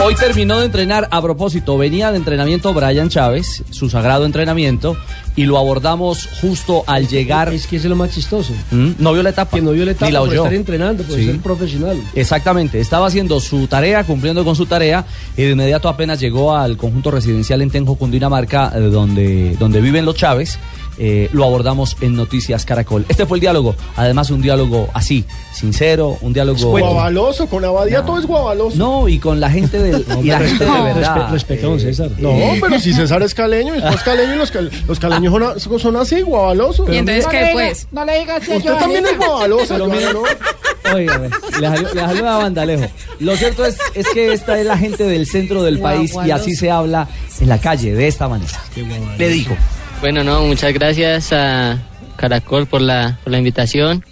Hoy terminó de entrenar, a propósito, venía de entrenamiento Brian Chávez, su sagrado entrenamiento, y lo abordamos justo al llegar. Es que es lo más chistoso. ¿Mm? No vio la etapa. Que no vio la etapa Ni la por oyó. estar entrenando, por Sí. ser profesional. Exactamente, estaba haciendo su tarea, cumpliendo con su tarea, y de inmediato apenas llegó al conjunto residencial en Tenjo, Cundinamarca, eh, donde, donde viven los Chávez. eh, lo abordamos en Noticias Caracol. Este fue el diálogo, además un diálogo así, sincero, un diálogo... Guavaloso, con Abadía todo es guavaloso. No, y con la gente del, y la gente de verdad. Respe- respeta a don César. No, pero si César es caleño, es caleño y los, cal- los caleños son, a- son así, guavalosos. ¿Y entonces qué, pues? No le digas que Usted yo también es guavaloso, Pero mira- ¿no? Óigame, le salió la bandalejo. Lo cierto es, es que esta es la gente del centro del país y así se habla en la calle, de esta manera. Le digo. Bueno, no, muchas gracias a Caracol por la, por la invitación.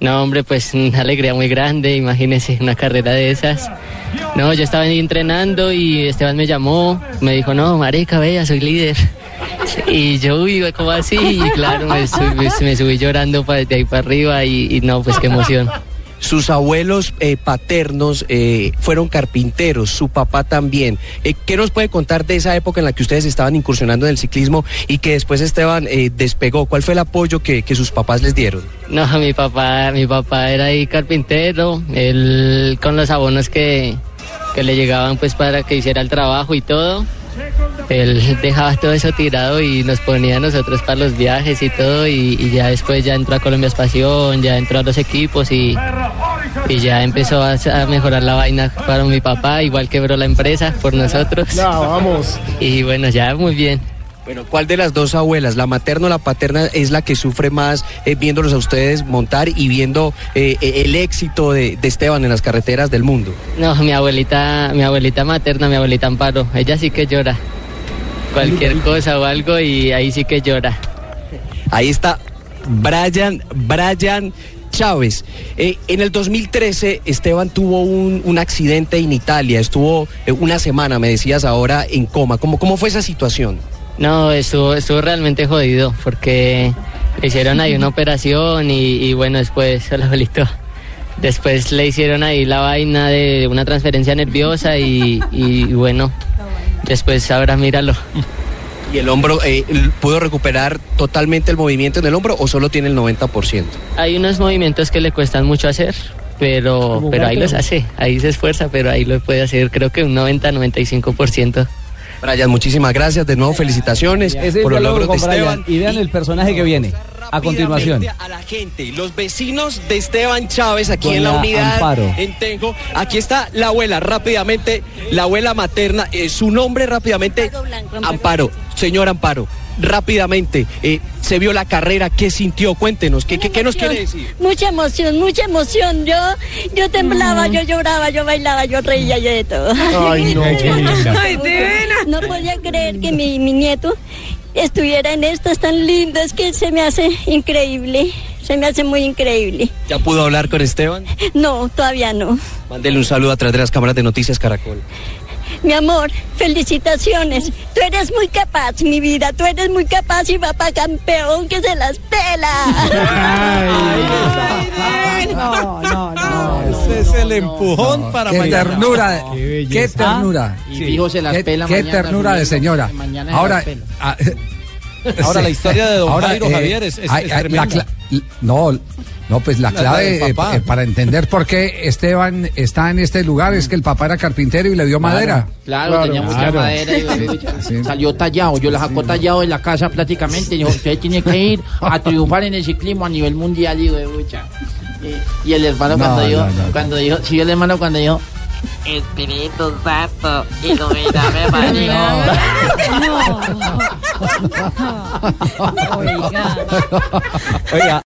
No, hombre, pues una alegría muy grande, imagínense una carrera de esas. No, yo estaba ahí entrenando y Esteban me llamó, me dijo, no, marica, vea, soy líder. Y yo, uy, ¿cómo así? Y claro, me me subí llorando de ahí para arriba y, y no, pues qué emoción. Sus abuelos eh, paternos eh, fueron carpinteros, su papá también. Eh, ¿Qué nos puede contar de esa época en la que ustedes estaban incursionando en el ciclismo y que después Esteban eh, despegó? ¿Cuál fue el apoyo que, sus papás les dieron? No, mi papá, mi papá era ahí carpintero, él con los abonos que, que le llegaban pues para que hiciera el trabajo y todo. Él dejaba todo eso tirado y nos ponía a nosotros para los viajes y todo y, y ya después ya entró a Colombia Espación, ya entró a los equipos y, y ya empezó a, a mejorar la vaina para mi papá, igual quebró la empresa por nosotros. Ya, vamos. Y bueno, ya muy bien. Bueno, ¿cuál de las dos abuelas, la materna o la paterna, es la que sufre más eh, viéndolos a ustedes montar y viendo eh, eh, el éxito de, de Esteban en las carreteras del mundo? No, mi abuelita, mi abuelita materna, mi abuelita Amparo, ella sí que llora. Cualquier cosa o algo y ahí sí que llora. Ahí está Brian, Brian Chávez. Eh, en el 2013 Esteban tuvo un, un accidente en Italia, estuvo una semana, me decías ahora, en coma. ¿Cómo, cómo fue esa situación? No, estuvo, estuvo realmente jodido porque le hicieron ahí una operación y, y bueno, después el abuelito, después le hicieron ahí la vaina de una transferencia nerviosa y, y bueno, después ahora míralo. ¿Y el hombro eh, pudo recuperar totalmente el movimiento en el hombro o solo tiene el 90%? Hay unos movimientos que le cuestan mucho hacer, pero, pero ahí los hace, ahí se esfuerza, pero ahí lo puede hacer creo que un 90-95%. Brian, muchísimas gracias. De nuevo, felicitaciones Ese por el los logros de Brian. Esteban. Y vean el personaje que viene a continuación. A la gente, los vecinos de Esteban Chávez aquí en la unidad Amparo. en Tenjo. Aquí está la abuela, rápidamente, la abuela materna, eh, su nombre rápidamente, Amparo, señor Amparo, rápidamente, eh, se vio la carrera, ¿qué sintió? Cuéntenos, ¿qué, qué, qué nos quiere decir? Mucha emoción, mucha emoción. Yo, yo temblaba, yo lloraba, yo bailaba, yo reía, yo de todo. Ay, no, qué linda. Ay, divina. No podía creer que mi, mi nieto estuviera en estas tan lindas que se me hace increíble. Se me hace muy increíble. ¿Ya pudo hablar con Esteban? No, todavía no. Mándele un saludo a través de las cámaras de Noticias Caracol. Mi amor, felicitaciones. Tú eres muy capaz, mi vida. Tú eres muy capaz y papá campeón que se las pela. No, no, no. Ese es el empujón para Qué mañana. ternura, qué ternura. Y dijo se las Qué, pela qué mañana, ternura de señora. mañana se Ahora, ah, la historia de don ahora, Jairo eh, Javier es, es- hay- es tremenda. no, no, pues la La- la clave eh, eh, para entender por qué Esteban está en este lugar es que el papá era carpintero y le dio madera. Claro, Claro, tenía mucha claro. madera y Sí. salió tallado. Yo la sacó tallado de la casa prácticamente. Dijo, usted tiene que ir a triunfar en el ciclismo a nivel mundial. Digo, de mucha. Y, y el hermano No, cuando dijo, no, no. cuando dijo, sí, el hermano cuando dijo, Espíritu Santo, ilumíname, María. Oiga.